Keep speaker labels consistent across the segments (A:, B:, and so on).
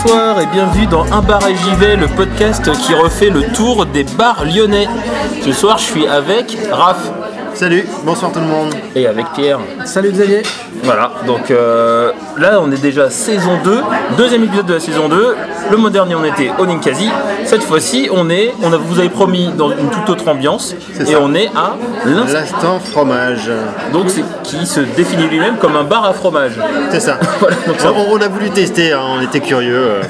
A: Bonsoir et bienvenue dans Un bar et j'y vais, le podcast qui refait le tour des bars lyonnais. Ce soir, je suis avec Raph
B: Salut, bonsoir tout le monde.
A: et avec Pierre.
C: Salut Xavier.
A: Voilà, donc euh, là on est déjà saison 2, deuxième épisode de la saison 2. Le mois dernier on était au Ninkasi. Cette fois-ci on est, on a, vous avez promis dans une toute autre ambiance et
B: ça.
A: on est à l'instant.
B: L'instant fromage.
A: Donc c'est qui se définit lui-même comme un bar à fromage.
B: C'est ça.
A: Voilà, donc ça-
B: on, on a voulu tester, hein, on était curieux. euh.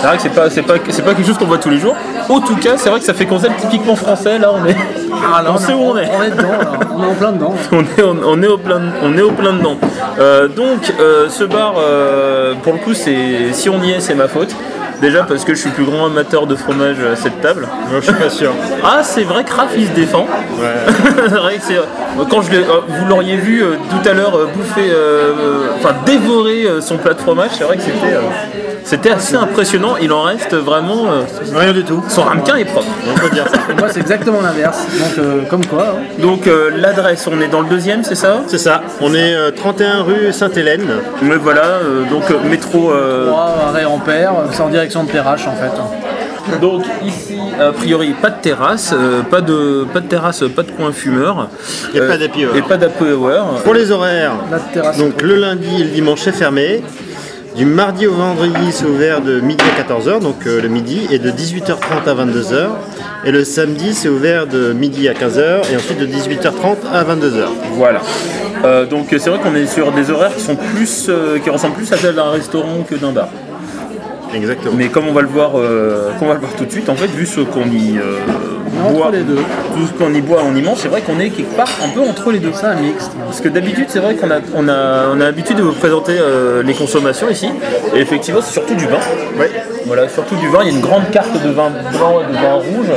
A: C'est vrai que c'est pas, pas, pas quelque chose qu'on voit tous les jours. En tout cas, c'est vrai que ça fait concept typiquement français. Là, on est,
C: Ah, là,
A: on sait où on est.
C: On est dedans, là. on est en plein dedans.
A: On est, on, on est au plein, on est au plein dedans. Euh, donc, euh, ce bar, euh, pour le coup, c'est, si on y est, c'est ma faute. Déjà parce que je suis le plus grand amateur de fromage à cette table.
B: je suis pas sûr.
A: Ah, c'est vrai que Raph il se défend. c'est vrai que c'est. Quand je l'ai, vous l'auriez vu tout à l'heure bouffer, enfin dévorer son plat de fromage, c'est vrai que c'était, euh, c'était assez impressionnant. Il en reste vraiment. euh,
B: Rien du tout.
A: son ramequin est propre.
B: On peut dire ça.
C: Et moi, c'est exactement l'inverse. Donc, euh, comme quoi. hein.
A: Donc euh, l'adresse, on est dans le deuxième, c'est ça?
B: C'est ça. On est euh, 31 rue Sainte-Hélène.
A: Mais voilà, euh, donc euh, métro. euh,
C: Trois arrêts Ampère, c'est en direction de Perrache en fait.
A: donc ici, a priori, pas de terrasse, euh, pas de pas de terrasse, pas de coin fumeur.
B: Et
A: Euh,
B: pas d'happy hour.
A: Et pas d'happy hour.
B: Pour les horaires,
C: La terrasse.
B: donc le lundi et le dimanche c'est fermé. Du mardi au vendredi c'est ouvert de midi à 14h, donc euh, le midi, et de 18h30 à 22h. Et le samedi c'est ouvert de midi à 15h et ensuite de 18h30 à 22h.
A: Voilà. Euh, donc c'est vrai qu'on est sur des horaires qui sont plus, euh, qui ressemblent plus à celles d'un restaurant que d'un bar.
B: Exactement.
A: Mais comme on va le voir, euh, comme on va le voir tout de suite, en fait, vu ce qu'on y euh, boit,
C: les deux.
A: tout ce qu'on y boit, on y mange, c'est vrai qu'on est quelque part un peu entre les deux.
C: C'est un mixte.
A: Parce que d'habitude, c'est vrai qu'on a, on a, on a l'habitude de vous présenter euh, les consommations ici. Et effectivement, c'est surtout du vin.
B: Ouais.
A: Voilà, surtout du vin. Il y a une grande carte de vin blanc et de vin rouge.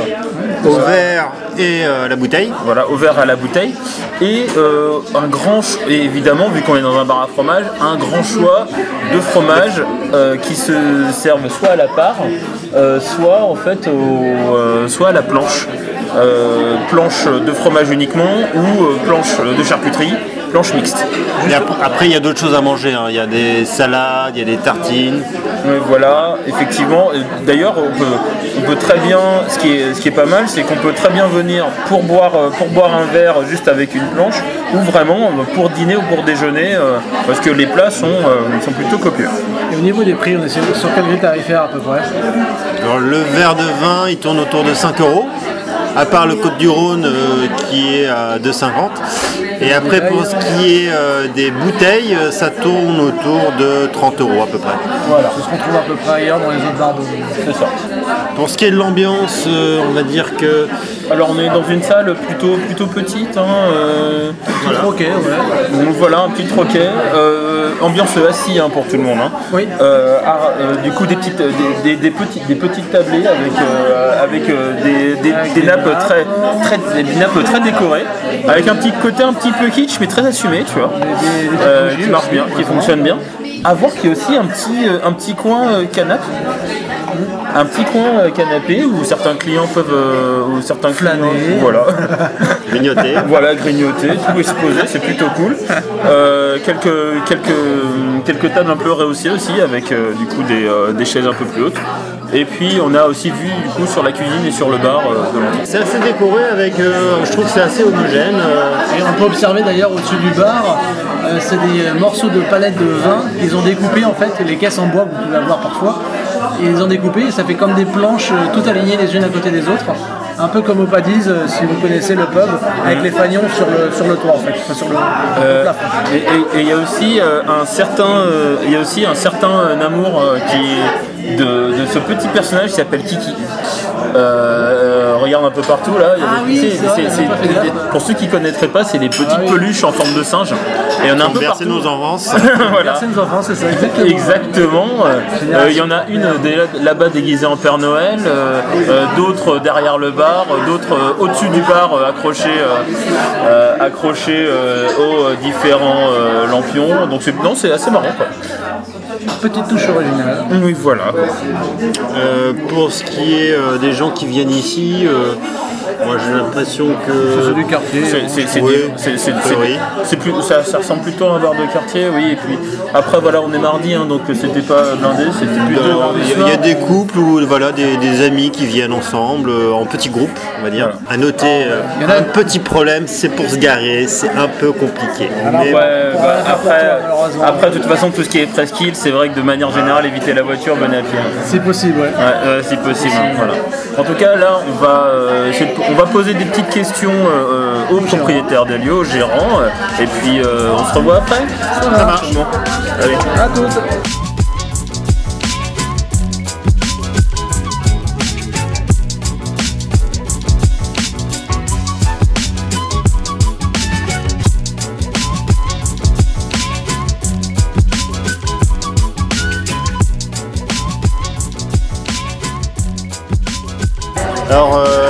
B: Au verre et euh, la bouteille.
A: Voilà, au verre à la bouteille. Et euh, un grand, évidemment, vu qu'on est dans un bar à fromage, un grand choix de fromages euh, qui se servent soit à la part, soit en fait au, soit à la planche. Planche de fromage uniquement ou planche de charcuterie, planche mixte.
B: Et après, il y a d'autres choses à manger. hein. Il y a des salades, il y a des tartines.
A: Mais voilà, effectivement. D'ailleurs, on peut, on peut très bien, ce qui est, ce qui est pas mal, c'est qu'on peut très bien venir pour boire, euh, pour boire un verre juste avec une planche, ou vraiment euh, pour dîner ou pour déjeuner, euh, parce que les plats sont, sont plutôt copieux.
C: Et au niveau des prix, on est sur sur quel grille tarifaire à peu près?
B: Alors, le verre de vin, il tourne autour de 5 euros. À part le Côte du Rhône euh, qui est à 2,50. Et après, pour ce qui est euh, des bouteilles, euh, ça tourne autour de 30 euros à peu près.
A: Voilà,
C: C'est ce qu'on trouve à peu près ailleurs dans les autres bars de
A: c'est ça.
B: Pour ce qui est de l'ambiance, euh, on va dire que
A: Alors on est dans une salle plutôt, plutôt petite. hein, euh,
C: Ok, ouais.
A: donc voilà, un petit troquet. euh, ambiance assis hein, pour tout le monde. hein.
C: Oui.
A: Euh, ah, euh, du coup des petites, des, des- des petites, des petites tablées avec, euh, avec euh, des, des-
C: Avec
A: des
C: des
A: nappes très, très, des nappes très décorées, avec un petit côté un petit peu kitsch mais très assumé, tu vois,
C: Des- des- des petites
A: Euh,
C: bougies
A: qui marche bien, qui fonctionne bien. À voir qu'il y a aussi un petit, euh, un petit coin euh, canapé. Un petit coin euh, canapé où certains clients peuvent, euh, où certains clients,
C: Flâner.
A: voilà,
B: grignoter.
A: voilà, grignoter, tout exposé, c'est plutôt cool. Euh, quelques, quelques, quelques tables un peu rehaussées aussi, avec euh, du coup des, euh, des chaises un peu plus hautes. Et puis on a aussi vu du coup sur la cuisine et sur le bar euh, de l'entrée.
B: C'est assez décoré avec, euh, je trouve que c'est assez homogène. euh,
C: Et on peut observer d'ailleurs au-dessus du bar, euh, c'est des euh, morceaux de palettes de vin. Ils ont découpé en fait les caisses en bois que vous pouvez avoir parfois. Et ils ont découpé et ça fait comme des planches euh, toutes alignées les unes à côté des autres. Un peu comme au Paddy's, euh, si vous connaissez le pub, avec les fagnons sur le, sur le toit en fait, enfin, sur le.
A: Et il y a aussi un certain, il y a aussi un certain amour euh, qui, de, de ce petit personnage qui s'appelle Kiki. Euh, regarde un peu partout là. il y a
C: Ah
A: des-
C: oui,
A: c'est-
C: c'est
A: c'est- pour ceux qui connaîtraient pas, c'est des petites
C: Ah oui.
A: peluches en forme de singe. Et on a un peu partout.
B: nos enfances.
A: voilà.
C: Enfants, c'est ça, exactement.
A: Exactement. Euh, Il y en a une là-bas déguisée en Père Noël, euh, euh, d'autres derrière le bar, euh, d'autres euh, au-dessus du bar euh, accrochés, euh, euh, accrochés euh, aux euh, différents euh, lampions. Donc c'est non, c'est assez marrant. Quoi.
C: Petite touche originale.
A: Oui, voilà.
B: Euh, pour ce qui est euh, des gens qui viennent ici, euh, moi j'ai l'impression
C: C'est
B: que.
C: du quartier.
A: C'est- c'est- c'est
B: Oui,
A: c'est- c'est- c'est- c'est plus, ça, ça ressemble plutôt à un bar de quartier, oui. Et puis après, voilà, on est mardi, hein, donc c'était pas blindé, c'était plutôt.
B: Il y, a- il y a des couples ou voilà, des, des amis qui viennent ensemble euh, en petits groupes, on va dire. À noter, euh,
C: Il y en a-
B: un petit problème, c'est pour se garer, c'est un peu compliqué. Mais
A: Ouais, bah,
C: pour
A: après, de toute façon, tout ce qui est presqu'île, c'est vrai que de manière générale, éviter la voiture, venez à pied.
C: C'est possible, ouais.
A: Ouais, ouais, si possible. hein, voilà. En tout cas, là, on va, euh, essayer de- on va poser des petites questions euh, euh, aux propriétaires des lieux, aux gérants, euh, et puis euh, on se revoit après.
C: Ça marche.
A: Bon, allez.
C: À toutes.
B: Alors, euh,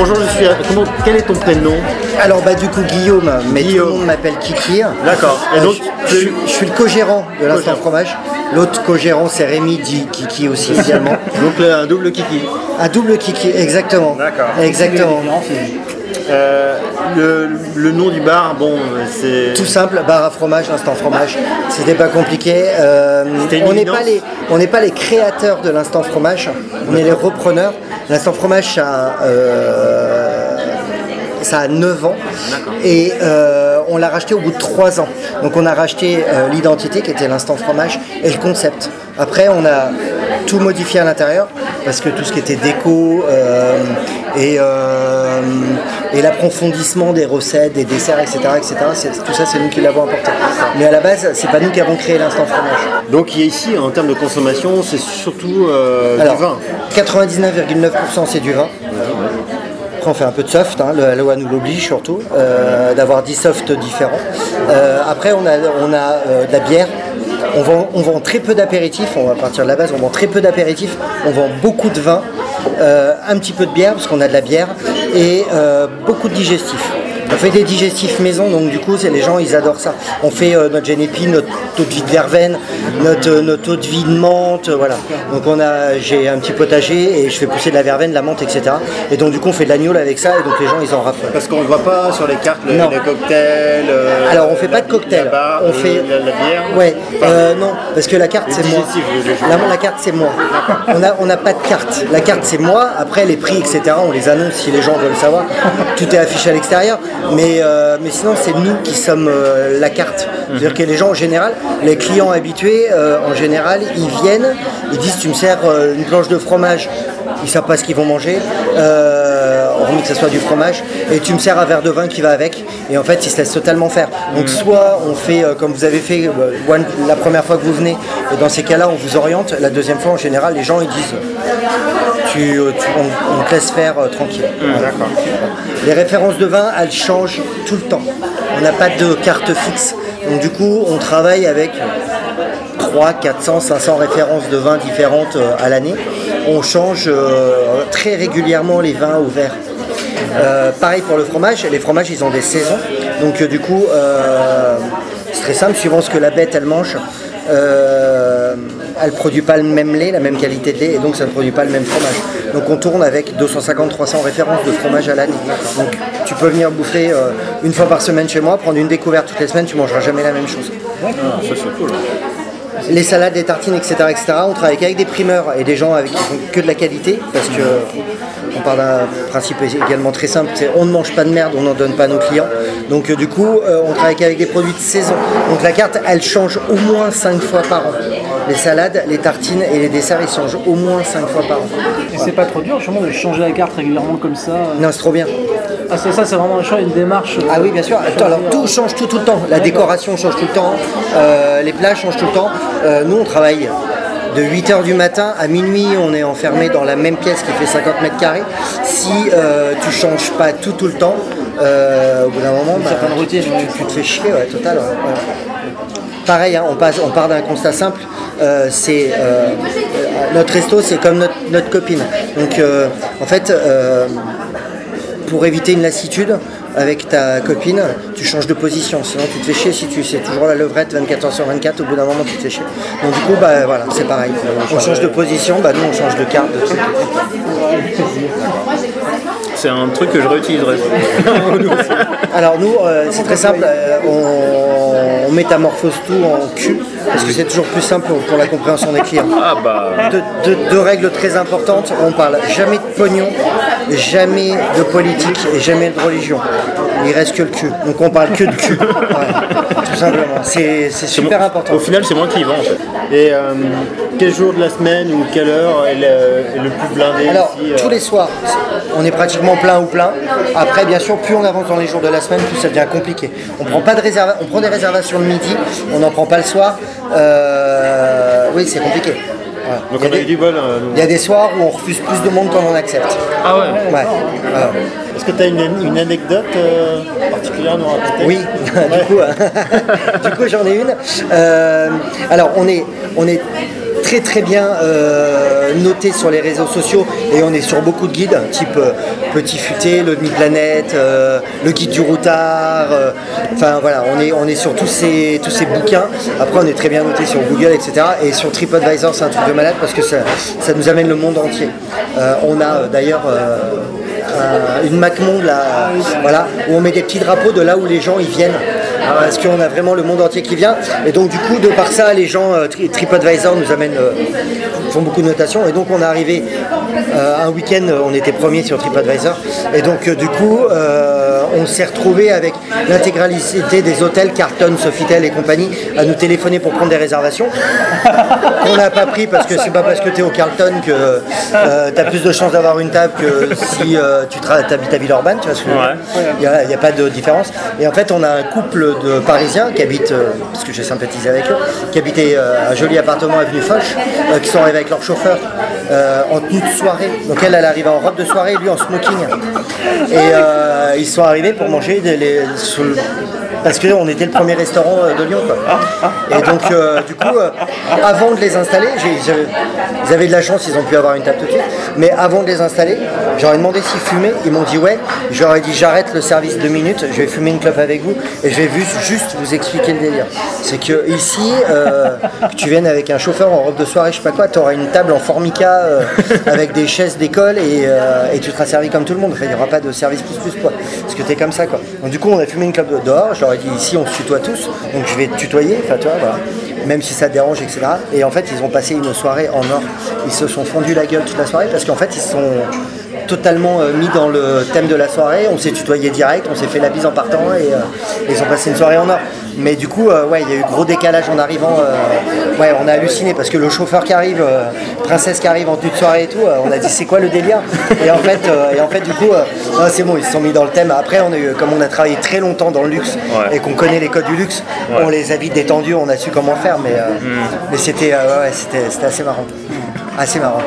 B: bonjour, je suis. Comment, quel est ton prénom
D: Alors bah du coup Guillaume, mais
B: Guillaume.
D: tout le monde m'appelle Kiki.
B: D'accord. Et
D: Euh,
B: donc,
D: je, je- je suis le co-gérant de l'instant fromage. L'autre co-gérant c'est Rémi dit Kiki aussi également.
B: donc un double kiki.
D: Un double Kiki, exactement.
B: D'accord.
D: Exactement.
B: Euh, le, le nom du bar, bon, c'est.
D: Tout simple, bar à fromage, instant fromage. C'était pas compliqué. Euh, on n'est pas les, on n'est pas les créateurs de l'instant fromage. On est les repreneurs. L'instant fromage, ça, a, euh, ça a 9 ans et on l'a racheté au bout de 3 ans. Donc on a racheté l'identité qui était l'instant fromage et le concept. Après, on a tout modifié à l'intérieur parce que tout ce qui était déco et, et l'approfondissement des recettes, des desserts, etc., etc. Tout ça, c'est nous qui l'avons apporté. Mais à la base, c'est pas nous qui avons créé l'instant fromage.
B: Donc, il y a ici, en termes de consommation, c'est surtout euh,
D: Alors,
B: du vin.
D: 99,9% c'est du vin. Après, on fait un peu de soft, hein, la loi nous l'oblige surtout, euh, d'avoir 10 softs différents. Euh, après, on a, on a de la bière. On vend, on vend très peu d'apéritifs, on va partir de la base, on vend très peu d'apéritifs, on vend beaucoup de vin, euh, un petit peu de bière, parce qu'on a de la bière, et euh, beaucoup de digestifs. On fait des digestifs maison, donc du coup, c'est les gens, ils adorent ça. On fait euh, notre génépi, notre eau de vie de verveine, notre, euh, notre eau de vie de menthe, euh, voilà. Donc on a, j'ai un petit potager et je fais pousser de la verveine, de la menthe, etc. Et donc du coup, on fait de l'agneau avec ça et donc les gens, ils en raffolent.
B: Parce qu'on ne voit pas sur les cartes le- les cocktails. euh,
D: Alors on fait
B: la-
D: pas de cocktail,
B: la barre,
D: on fait
B: la, la bière.
D: Ouais, euh, non, parce que la carte c'est moi. La, carte c'est moi. On a on n'a pas de carte. La carte c'est moi. Après les prix etc. On les annonce si les gens veulent savoir. Tout est affiché à l'extérieur. Mais euh, mais sinon c'est nous qui sommes euh, la carte. C'est-à-dire que les gens en général, les clients habitués euh, en général, ils viennent, ils disent tu me sers une planche de fromage. Ils savent pas ce qu'ils vont manger. Hormis que ce soit du fromage, et tu me sers un verre de vin qui va avec, et en fait ils se laissent totalement faire. Donc soit on fait comme vous avez fait one- la première fois que vous venez, et dans ces cas-là on vous oriente, la deuxième fois en général les gens ils disent tu, euh, tu- on, on te laisse faire euh, tranquille.
B: D'accord.
D: Les références de vin, elles changent tout le temps. On n'a pas de carte fixe. Donc du coup, on travaille avec 3, 400, 500 références de vins différentes euh, à l'année. On change très régulièrement les vins au verre. Euh, pareil pour le fromage, les fromages ils ont des saisons. Donc euh, du coup, euh, c'est très simple, suivant ce que la bête elle mange, elle produit pas le même lait, la même qualité de lait, et donc ça ne produit pas le même fromage. Donc on tourne avec 250-300 références de fromage à l'année. Donc tu peux venir bouffer euh, une fois par semaine chez moi, prendre une découverte toutes les semaines, tu mangeras jamais la même chose.
A: Ah, ça c'est cool.
D: Les salades, les tartines, etc., etc. On travaille qu'avec des primeurs et des gens avec qui font que de la qualité, parce que on part d'un principe également très simple, c'est on ne mange pas de merde, on n'en donne pas à nos clients. Donc euh, du coup, euh, on travaille qu'avec des produits de saison. Donc la carte, elle change au moins 5 fois par an. Les salades, les tartines et les desserts, ils changent au moins 5 fois par an.
C: Et c'est pas trop dur justement de changer la carte régulièrement comme ça.
D: Non, c'est trop bien.
C: Ah c'est ça, c'est vraiment un choix, une démarche. euh,
D: Ah oui, bien sûr. Attends, alors tout change tout, tout le temps. La décoration change tout le temps. euh, les plats changent tout le temps. Euh, nous, on travaille de 8h du matin à minuit, on est enfermé dans la même pièce qui fait 50 mètres carrés. Si euh, tu changes pas tout tout le temps, euh, au bout d'un moment, bah, tu, tu- tu te fais chier, ouais, total. ouais. Pareil, hein, on, passe, on part d'un constat simple. euh, c'est euh, euh, notre resto, c'est comme notre, notre copine. Donc, euh, en fait, pour éviter une lassitude avec ta copine, tu changes de position. Sinon, tu te fais chier si tu c'est toujours la levrette 24 h sur 24. Au bout d'un moment, tu te fais chier. Donc, du coup, bah voilà, c'est pareil. On change de position, bah nous, on change de carte. De.
A: C'est un truc que je réutiliserai.
D: Alors nous, c'est très simple, on, on métamorphose tout en cul, parce que c'est toujours plus simple pour, la compréhension des clients.
A: Ah bah.
D: Deux, deux règles très importantes, on parle jamais de pognon, jamais de politique et jamais de religion. Il reste que le cul. Donc on parle que de cul. Ouais, tout simplement. C'est super important.
A: Au final, c'est moi qui y vends en fait.
B: Et euh, quel jour de la semaine ou quelle heure est le, est le plus blindé
D: Alors,
B: ici euh
D: tous les soirs, on est pratiquement plein ou plein. Après, bien sûr, plus on avance dans les jours de la semaine, plus ça devient compliqué. On prend pas de réserva- on prend des réservations le midi, on n'en prend pas le soir. Euh, oui, c'est compliqué.
B: Donc
D: Il y
B: on
D: a
B: a eu
D: des-
B: du bol. euh.
D: Il y a des soirs où on refuse plus de monde qu'on en accepte.
A: Ah ouais.
D: Ouais.
B: Est-ce que tu as une, une anecdote euh, particulière à nous raconter
D: Oui, du coup, du coup j'en ai une. Euh, alors on est, on est très très bien euh, noté sur les réseaux sociaux et on est sur beaucoup de guides, type euh, Petit Futé, le Planète, euh, le guide du routard. Enfin voilà, on est, on est sur tous ces, tous ces bouquins. Après on est très bien noté sur Google, etc. Et sur TripAdvisor c'est un truc de malade parce que ça, ça nous amène le monde entier. On a d'ailleurs un- une MacMonde là, voilà, où on met des petits drapeaux de là où les gens ils viennent. Parce qu'on a vraiment le monde entier qui vient. Et donc du coup, de par ça, les gens, euh, Tri- TripAdvisor nous amènent, euh, font beaucoup de notations. Et donc on est arrivé euh, un week-end, euh, on était premier sur TripAdvisor. Et donc euh, du coup, euh, on s'est retrouvé avec l'intégralité des hôtels, Carlton, Sofitel et compagnie, à nous téléphoner pour prendre des réservations. qu'on n'a pas pris parce que c'est pas parce que tu es au Carlton que tu as plus de chances d'avoir une table que si euh, tu habites à Villeurbanne, tu vois ce que. Il n'y a, pas de différence. Et en fait, on a un couple de Parisiens qui habitent, euh, parce que j'ai sympathisé avec eux, qui habitaient euh, un joli appartement avenue Foch, euh, qui sont arrivés avec leur chauffeur euh, en tenue de soirée. Donc elle, elle arrive en robe de soirée, lui en smoking. Et euh, ils sont arrivés pour manger des, les, le- parce qu'on était le premier restaurant euh, de Lyon. Quoi. Et donc, euh, du coup, euh, avant de les installer, ils avaient de la chance, ils ont pu avoir une table tout de suite. Mais avant de les installer, j'aurais demandé s'ils fumaient. Ils m'ont dit ouais. J'aurais dit j'arrête le service deux minutes, je vais fumer une clope avec vous et je vais juste vous expliquer le délire. C'est que ici, que tu viennes avec un chauffeur en robe de soirée, je sais pas quoi, tu auras une table en formica avec des chaises d'école et, tu seras servi comme tout le monde. Il n'y aura pas de service plus plus quoi. Parce que tu es comme ça quoi. Donc du coup, on a fumé une clope dehors. Leur ai dit ici, on se tutoie tous. Donc je vais te tutoyer. Enfin, voilà. Même si ça te dérange, etc. Et en fait, ils ont passé une soirée en or. Ils se sont fondus la gueule toute la soirée parce qu'en fait, ils sont totalement euh, mis dans le thème de la soirée. On s'est tutoyé direct, on s'est fait la bise en partant et euh, ils ont passé une soirée en or. Mais du coup, euh, ouais, il y a eu gros décalage en arrivant. euh, ouais, on a halluciné parce que le chauffeur qui arrive, euh, princesse qui arrive en tenue de soirée et tout, on a dit c'est quoi le délire? Et en fait, et en fait, du coup, c'est bon, ils se sont mis dans le thème. Après, on a eu, comme on a travaillé très longtemps dans le luxe
A: Ouais.
D: et qu'on connaît les codes du luxe, on les a vite détendus, on a su comment faire. Mais, euh, mais c'était, ouais, c'était assez marrant, assez marrant.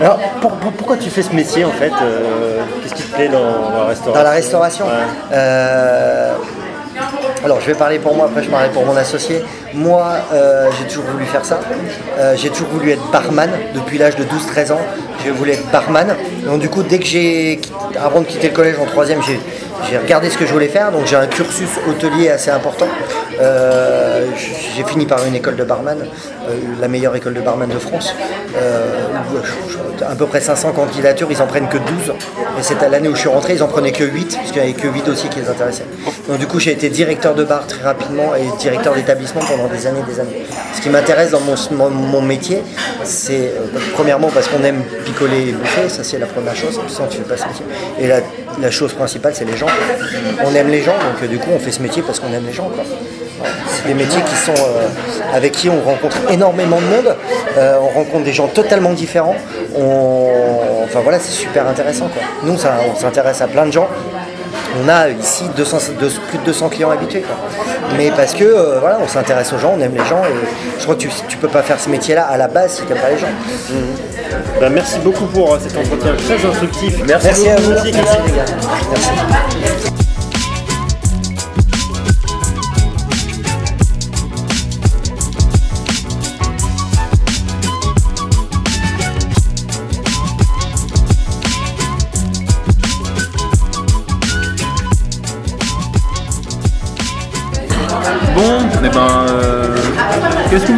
B: Alors pour- pour- pourquoi tu fais ce métier en fait euh, Qu'est-ce qui te plaît dans, la restauration
D: Dans la restauration
B: Ouais.
D: Euh, Alors, je vais parler pour moi, après je parlerai pour mon associé. Moi, euh, j'ai toujours voulu faire ça. J'ai toujours voulu être barman. Depuis l'âge de 12-13 ans, j'ai voulu être barman. Donc, du coup, dès que j'ai. Avant de quitter le collège en troisième, j'ai. J'ai regardé ce que je voulais faire, donc j'ai un cursus hôtelier assez important. Euh, j'ai fini par une école de barman, euh, la meilleure école de barman de France. Euh, à peu près 500 candidatures, ils en prennent que 12. Et l'année où je suis rentré, ils en prenaient que 8, parce qu'il n'y avait que 8 dossiers qui les intéressaient. Donc du coup, j'ai été directeur de bar très rapidement et directeur d'établissement pendant des années et des années. Ce qui m'intéresse dans mon, mon- métier, c'est euh, premièrement parce qu'on aime picoler et bouffer, ça c'est la première chose, sinon tu fais pas ce métier. Et la, la chose principale, c'est les gens. On aime les gens, donc euh, du coup, on fait ce métier parce qu'on aime les gens. C'est des métiers qui sont euh, avec qui on rencontre énormément de monde, euh, on rencontre des gens totalement différents. On, enfin voilà, c'est super intéressant. Quoi. Nous, ça, on s'intéresse à plein de gens. On a ici 200, de- plus de 200 clients habitués. quoi. mais parce que euh, voilà, on s'intéresse aux gens, on aime les gens, et je crois que tu, tu peux pas faire ce métier-là à la base si tu n'aimes pas les gens.
B: Bah, merci beaucoup pour cet entretien très instructif.
D: Merci à vous.
B: Merci,
D: Merci,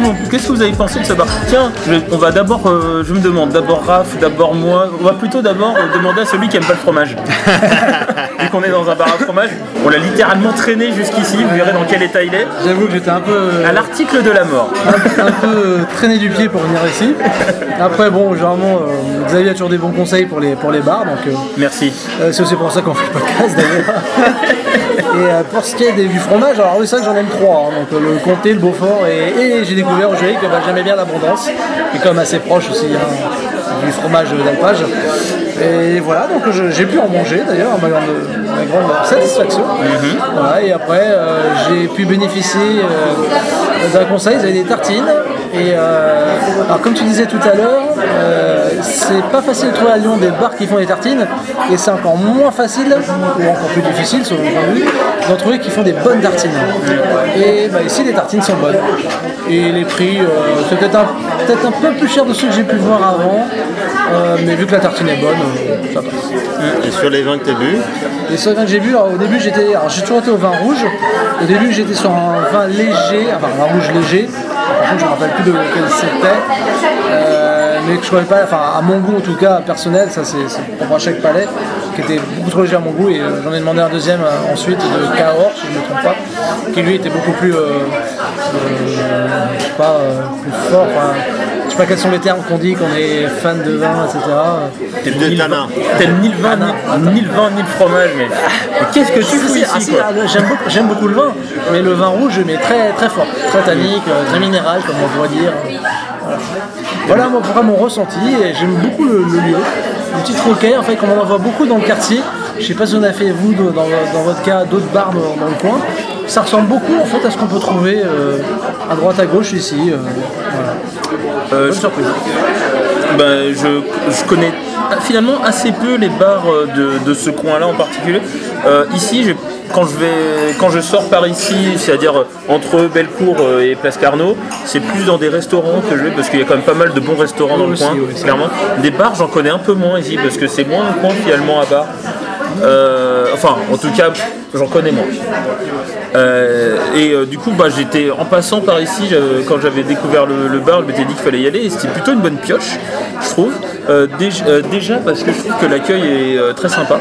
A: qu'est-ce que vous, qu'est-ce que vous avez pensé de ce bar? Tiens, je- on va d'abord, euh, je me demande, d'abord Raph, d'abord moi, on va plutôt d'abord euh, demander à celui qui aime pas le fromage. Vu qu'on est dans un bar à fromage, on l'a littéralement traîné jusqu'ici, vous verrez dans quel état il est,
C: J'avoue que j'étais un peu,
A: à l'article de la mort.
C: un, un peu traîné du pied pour venir ici. Après, bon, généralement, euh, Xavier a toujours des bons conseils pour les, pour les bars, donc euh,
A: Merci.
C: euh, c'est aussi pour ça qu'on fait le podcast d'ailleurs. Et euh, pour ce qui est des, du fromage, alors oui, c'est vrai que j'en aime trois, hein, donc euh, le comté, le Beaufort, et, et j'ai découvert que bah, j'aimais bien l'abondance, quand même assez proche aussi hein, du fromage d'alpage. Et voilà, donc j'ai pu en manger d'ailleurs, à ma grande, ma grande satisfaction. Voilà, et après, euh, j'ai pu bénéficier euh, d'un conseil, ils avaient des tartines. Et euh, alors comme tu disais tout à l'heure, euh, c'est pas facile de trouver à Lyon des bars qui font des tartines, et c'est encore moins facile, ou encore plus difficile selon mon point de vue, d'en trouver qui font des bonnes tartines. Et bah, ici les tartines sont bonnes. Et les prix, euh, c'est peut-être un, peut-être un peu plus cher de ceux que j'ai pu voir avant, mais vu que la tartine est bonne, ça passe.
B: Et sur les vins que tu as bu,
C: Les seuls vins que j'ai bu, alors, au début j'étais, j'ai toujours été au vin rouge. Au début j'étais sur un vin léger, enfin un vin rouge léger. Je me rappelle plus de lequel c'était. Euh, mais que je connais pas, enfin à mon goût en tout cas personnel, ça c'est à chaque palais, qui était beaucoup trop léger à mon goût et euh, j'en ai demandé un deuxième euh, ensuite de Cahors, si je ne me trompe pas, qui lui était beaucoup plus, pas, plus fort. Pas quels sont les termes qu'on dit qu'on est fan de vin, etc.
A: Ni le
B: tanin.
A: T'aimes ni le vin, ni, le vin, ni le fromage, mais, mais qu'est-ce que tu fous
C: ah,
A: ici quoi
C: ah, J'aime beaucoup, j'aime beaucoup le vin, mais le vin rouge, mais très très fort, très tannique, euh, très minéral, comme on pourrait dire. Voilà, voilà mon, mon ressenti, et j'aime beaucoup le, le lieu. Une petite roquet, en fait, comme on en voit beaucoup dans le quartier. Je sais pas si on a fait, vous, dans, dans votre cas, d'autres bars dans, dans le coin. Ça ressemble beaucoup, en fait, à ce qu'on peut trouver euh, à droite, à gauche, ici. euh, voilà.
A: Euh,
C: Bonne
A: je-
C: surprise.
A: Ben, je, je connais finalement assez peu les bars de, de ce coin-là en particulier. Euh, ici, je- quand, je vais, quand je sors par ici, c'est-à-dire entre Bellecour et Place Carnot, c'est plus dans des restaurants que je vais parce qu'il y a quand même pas mal de bons restaurants dans le
C: Aussi,
A: coin,
C: oui,
A: clairement. Des bars, j'en connais un peu moins ici parce que c'est moins un coin finalement à bar. Euh, enfin, en tout cas, j'en connais moins. Euh, et euh, du coup, bah, j'étais en passant par ici, quand j'avais découvert le, le bar, je m'étais dit qu'il fallait y aller et c'était plutôt une bonne pioche, je trouve. Euh, déjà, déjà parce que je trouve que l'accueil est très sympa.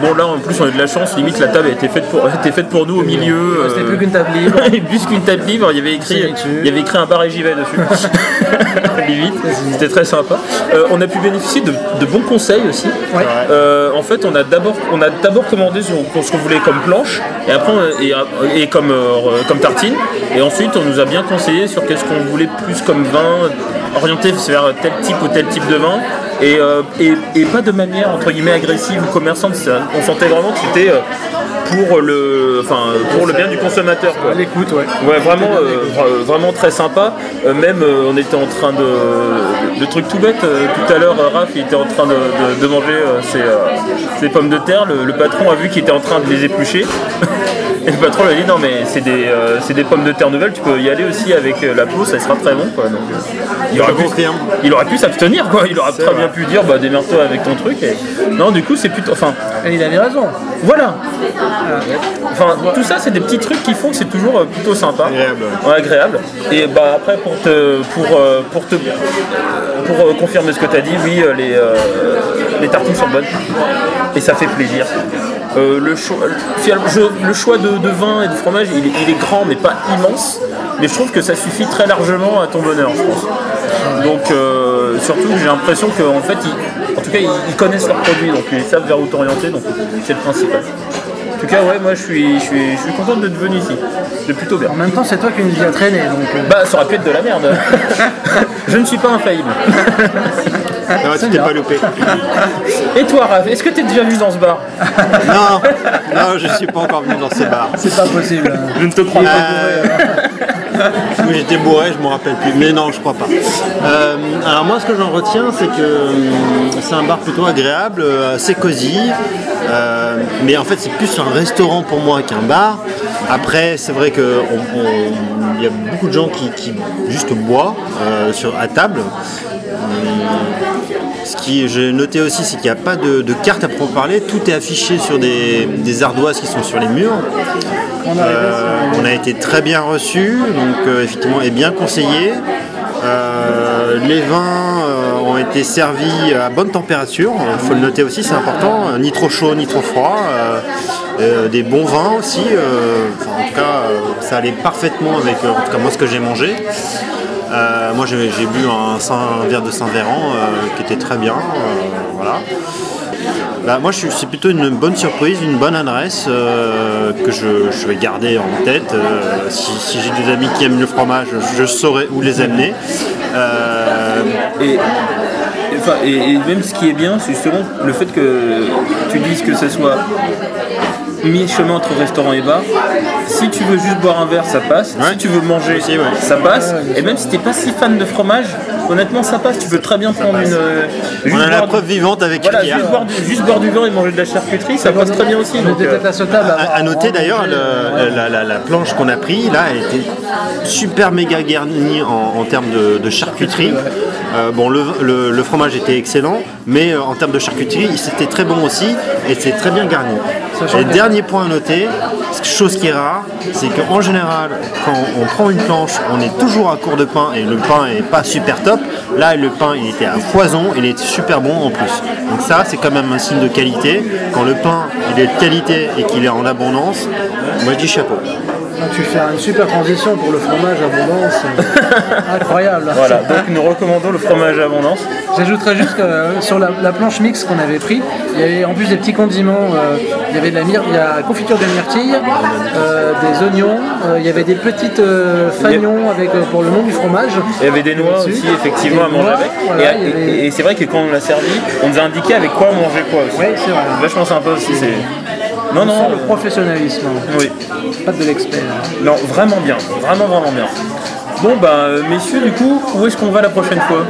A: Bon, là en plus, on a de la chance, limite la table a été faite pour, a été faite pour nous au milieu.
C: C'était plus qu'une table libre.
A: plus qu'une table libre, il y avait écrit, il y avait écrit un bar et j'y vais dessus. Limite, c'était très sympa. On a pu bénéficier de, de bons conseils aussi.
C: Ouais.
A: En fait, on a d'abord, on a d'abord commandé ce qu'on ce qu'on voulait comme planche et après et, et comme euh, comme tartine. Et ensuite, on nous a bien conseillé sur qu'est-ce qu'on voulait plus comme vin, orienté vers tel type ou tel type de vin. Et, euh, et, et pas de manière entre guillemets agressive ou commerçante. Ça- On sentait vraiment que c'était euh, pour le, enfin, pour le bien du consommateur. quoi.
C: L'écoute, ouais.
A: Ouais, vraiment, euh, vra- vraiment très sympa. Euh, même, euh, on était en train de. Le truc tout bête, tout à l'heure, Raph, il était en train de, de- de manger ses, ses pommes de terre. Le, le patron a vu qu'il était en train de les éplucher. Et le patron lui a dit non mais c'est des, euh, c'est des pommes de terre nouvelles, tu peux y aller aussi avec euh, la peau, ça sera très bon quoi. Donc, euh, il, aurait pu, il aurait pu s'abstenir quoi, il aurait très bien pu dire bah démerde-toi avec ton truc. Et... Non du coup c'est plutôt. Enfin
C: Et il avait raison.
A: voilà. Enfin, tout ça, c'est des petits trucs qui font que c'est toujours plutôt sympa.
B: Agréable.
A: Ouais, agréable. Et bah après, pour te, pour, pour te, pour confirmer ce que tu as dit, oui, les, euh, les tartines sont bonnes. Et ça fait plaisir. Euh, le, choix, le choix de, de vin et de fromage, il est, il est grand, mais pas immense. Mais je trouve que ça suffit très largement à ton bonheur, je pense. Donc, euh, surtout, j'ai l'impression qu'en fait, ils, en tout cas, ils, ils connaissent leurs produits, donc ils savent vers où t'orienter, donc c'est le principal. En tout cas, ouais, moi je suis, je suis, je suis content d'être venu ici. C'est plutôt bien.
C: En même temps, c'est toi qui nous y a traîné, donc. euh,
A: Bah, ça aurait pu être de la merde. je ne suis pas infaillible.
B: Non, tu t'es pas loupé.
A: Et toi, Raph, est-ce que t'es déjà venu dans ce bar?
B: Non, non, je suis pas encore venu dans ces bars.
C: C'est pas possible.
A: Je ne te crois pas.
B: Euh, oui, j'étais bourré, je me rappelle plus. Mais non, je crois pas. Euh, alors moi, ce que j'en retiens, c'est que hum, c'est un bar plutôt agréable, euh, assez cosy. Euh, mais en fait, c'est plus un restaurant pour moi qu'un bar. Après, c'est vrai qu'il y a beaucoup de gens qui, qui juste boivent euh, sur, à table. Ce qui j'ai noté aussi, c'est qu'il n'y a pas de, de carte à proprement parler. Tout est affiché sur des, des ardoises qui sont sur les murs. Euh, on a été très bien reçus, donc euh, effectivement, et bien conseillé. Euh, les vins euh, ont été servis à bonne température, il faut le noter aussi, c'est important, euh, ni trop chaud ni trop froid. Euh, des bons vins aussi, euh, en tout cas, euh, ça allait parfaitement avec en tout cas moi ce que j'ai mangé. Moi j'ai bu un, verre de Saint-Véran qui était très bien. voilà. Bah, moi je c'est plutôt une bonne surprise, une bonne adresse que je, je vais garder en tête. Si j'ai des amis qui aiment le fromage, je saurai où les amener.
A: Et, et même ce qui est bien, c'est justement le fait que tu dises que ce soit mi-chemin entre restaurant et bar. Si tu veux juste boire un verre, ça passe.
B: Ouais.
A: Si tu veux manger,
B: Aussi, ouais.
A: ça passe. et même si t'es pas si fan de fromage, honnêtement, ça passe. Tu peux très bien prendre une. euh,
B: on a la
A: du-
B: preuve vivante avec
A: Voilà, juste boire, du, juste boire du vin et manger de la charcuterie, ça passe très bien aussi.
C: On
A: donc, euh,
C: peut-être à ce table.
B: À, à noter d'ailleurs, le- la, la- la planche qu'on a pris, là, elle était super méga garnie en, en termes de, de charcuterie. Euh, bon, le, le- le fromage était excellent, mais euh, en termes de charcuterie, c'était très bon aussi et c'est très bien garni. Et dernier point à noter, chose qui est rare, c'est qu'en général, quand on prend une planche, on est toujours à court de pain et le pain est pas super top. Là, le pain, il était à foison, il est super bon en plus. Donc ça, c'est quand même un signe de qualité. Quand le pain, il est de qualité et qu'il est en abondance, moi je dis chapeau.
C: Ah, Tu fais une super transition pour le fromage abondance. euh, Incroyable.
A: Voilà, donc nous recommandons le fromage à abondance.
C: J'ajouterais juste que euh, sur la, la planche mixte qu'on avait pris, il y avait en plus des petits condiments. euh, il y avait de la, myr- il y a confiture de myrtille, euh, des oignons, il y avait des petites fagnons avec, pour le nom du fromage.
A: Il y avait des noix aussi, effectivement, à manger
C: noix,
A: avec.
C: voilà, avait-
A: et c'est vrai que quand on l'a servi, on nous a indiqué avec quoi manger quoi aussi.
C: Oui, c'est vrai.
A: Vachement sympa aussi. C'est... Non,
C: On
A: non,
C: le professionnalisme,
A: oui.
C: pas de l'expert.
A: Non, vraiment bien. Vraiment, vraiment bien. Bon, bah, euh, messieurs, du coup, où est-ce qu'on va la prochaine fois?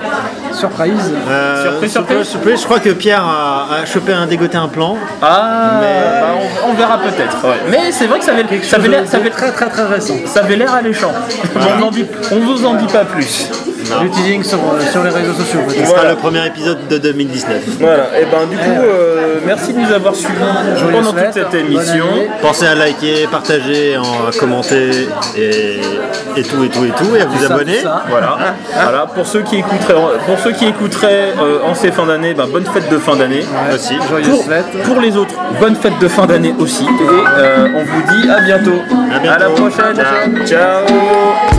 C: Surprise.
B: Euh,
A: Surprise, surprise.
B: surprise, Je crois que Pierre a, a chopé un dégoté un plan.
A: Ah,
B: Mais-
A: bah, on, on verra peut-être. ouais. Mais c'est vrai que ça avait, ça avait l'air,
C: très très très récent.
A: ça avait l'air alléchant. on, en dit, on vous en dit pas plus.
C: Du teasing sur, euh, sur les réseaux sociaux
B: Ce sera le premier épisode de 2019.
A: Voilà, et ben du coup, euh, merci de nous avoir suivis pendant toute cette émission.
B: Pensez à liker, partager, en- à commenter et, et tout et tout et tout et à vous
C: Ça,
B: abonner.
C: ça.
A: Voilà, voilà. Pour ceux qui écouteraient, pour ceux qui écouteraient euh, en ces fins d'année, ben, bonne fête de fin d'année.
B: Aussi.
C: Joyeuses
A: Pour,
C: fêtes.
A: pour les autres, bonne fête de fin d'année aussi. Et euh, on vous dit à bientôt.
B: À bientôt.
A: À la prochaine. Ciao.